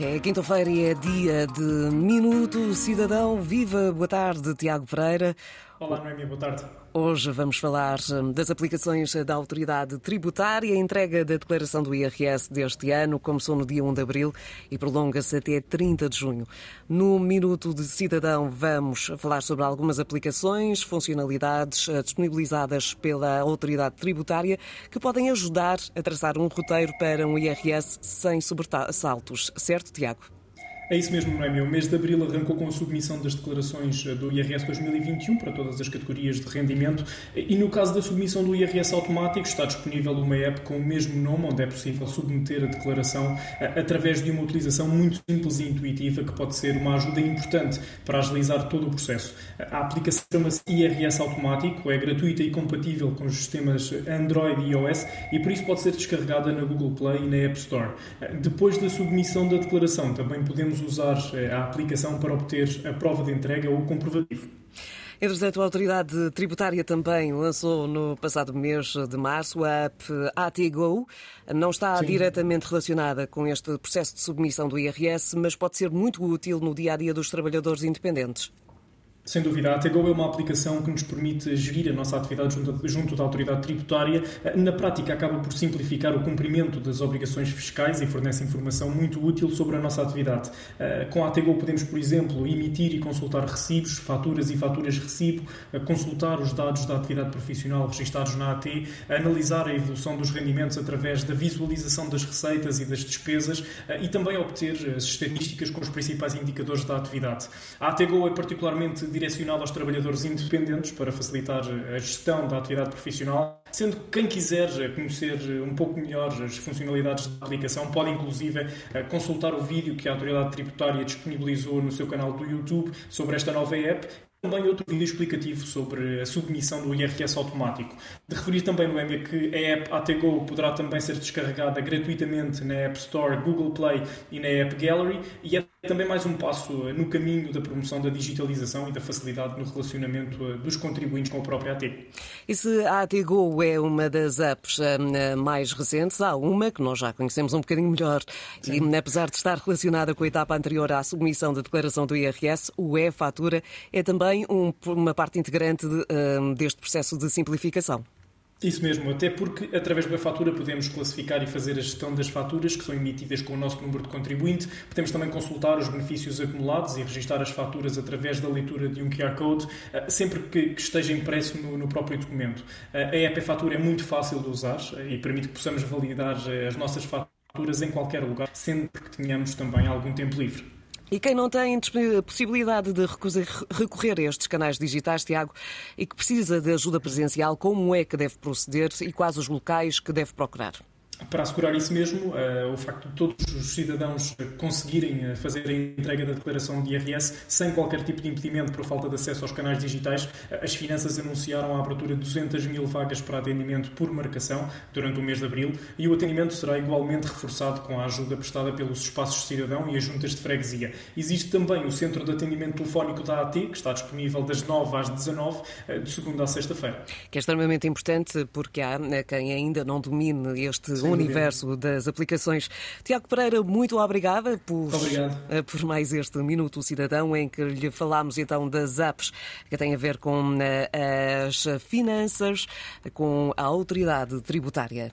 É quinta-feira e é dia de Minuto Cidadão. Viva, boa tarde, Tiago Pereira. Olá, Noemi, boa tarde. Hoje vamos falar hum, das aplicações da autoridade tributária. A entrega da declaração do IRS deste ano começou no dia 1 de abril e prolonga-se até 30 de junho. No Minuto de Cidadão vamos falar sobre algumas aplicações, funcionalidades eh, disponibilizadas pela autoridade tributária que podem ajudar a traçar um roteiro para um IRS sem sobressaltos. Certo, Tiago? É isso mesmo, Noemi. O mês de abril arrancou com a submissão das declarações eh, do IRS 2021 para todas as categorias de rendimento e no caso da submissão do IRS automático está disponível uma app com o mesmo nome onde é possível submeter a declaração eh, através de uma utilização muito simples e intuitiva que pode ser uma ajuda importante para agilizar todo o processo. A aplicação chama-se IRS Automático, é gratuita e compatível com os sistemas Android e iOS e por isso pode ser descarregada na Google Play e na App Store. Eh, depois da submissão da declaração também podemos podemos usar eh, a aplicação para obter a prova de entrega ou o comprovativo. Entretanto, a Autoridade Tributária também lançou no passado mês de março a app ATGO. Não está Sim. diretamente relacionada com este processo de submissão do IRS, mas pode ser muito útil no dia a dia dos trabalhadores independentes. Sem dúvida, a ATGO é uma aplicação que nos permite gerir a nossa atividade junto, junto da autoridade tributária. Na prática, acaba por simplificar o cumprimento das obrigações fiscais e fornece informação muito útil sobre a nossa atividade. Eh, com a ATGO podemos, por exemplo, emitir e consultar recibos, faturas e faturas recibo, eh, consultar os dados da atividade profissional registados na AT, analisar a evolução dos rendimentos através da visualização das receitas e das despesas eh, e também obter as estatísticas com os principais indicadores da atividade. A ATGO é particularmente direcionado aos trabalhadores independentes para facilitar a gestão da atividade profissional, sendo que quem quiser conhecer um pouco melhor as funcionalidades da aplicação pode inclusive consultar o vídeo que a autoridade tributária disponibilizou no seu canal do YouTube sobre esta nova app também outro vídeo explicativo sobre a submissão do IRS automático. De referir também, Noémia, que a app ATGO poderá também ser descarregada gratuitamente na App Store, Google Play e na App Gallery e é também mais um passo no caminho da promoção da digitalização e da facilidade no relacionamento eh, dos contribuintes com a própria AT. E se a ATGO é uma das apps eh, mais recentes, há uma que nós já conhecemos um bocadinho melhor Sim. e apesar de estar relacionada com a etapa anterior à submissão da declaração do IRS, o e-fatura é também também um, uma parte integrante de, um, deste processo de simplificação. Isso mesmo, até porque através da fatura podemos classificar e fazer a gestão das faturas que são emitidas com o nosso número de contribuinte. Podemos também consultar os benefícios acumulados e registrar as faturas através da leitura de um QR Code, eh, sempre que, esteja impresso no, no próprio documento. Eh, a app Fatura é muito fácil de usar eh, e permite que possamos validar as nossas faturas em qualquer lugar, sempre que tenhamos também algum tempo livre. E quem não tem possibilidade de recorrer a estes canais digitais, Tiago, e que precisa de ajuda presencial, como é que deve proceder e quais os locais que deve procurar? Para assegurar isso mesmo, uh, o facto de todos os cidadãos conseguirem eh, fazer a entrega da declaração de IRS sem qualquer tipo de impedimento por falta de acesso aos canais digitais, uh, as finanças anunciaram a abertura de 200 mil vagas para atendimento por marcação durante o mês de abril e o atendimento será igualmente reforçado com a ajuda prestada pelos espaços de cidadão e as juntas de freguesia. Existe também o Centro de Atendimento Telefónico da AT, que está disponível das 9 às 19, uh, de segunda a sexta-feira. Que é extremamente importante porque há quem ainda não domine este Sim universo das aplicações. Tiago Pereira, muito obrigada por, eh, por mais este Minuto Cidadão em que lhe falámos então das apps que têm a ver com eh, as finanças, com a autoridade tributária.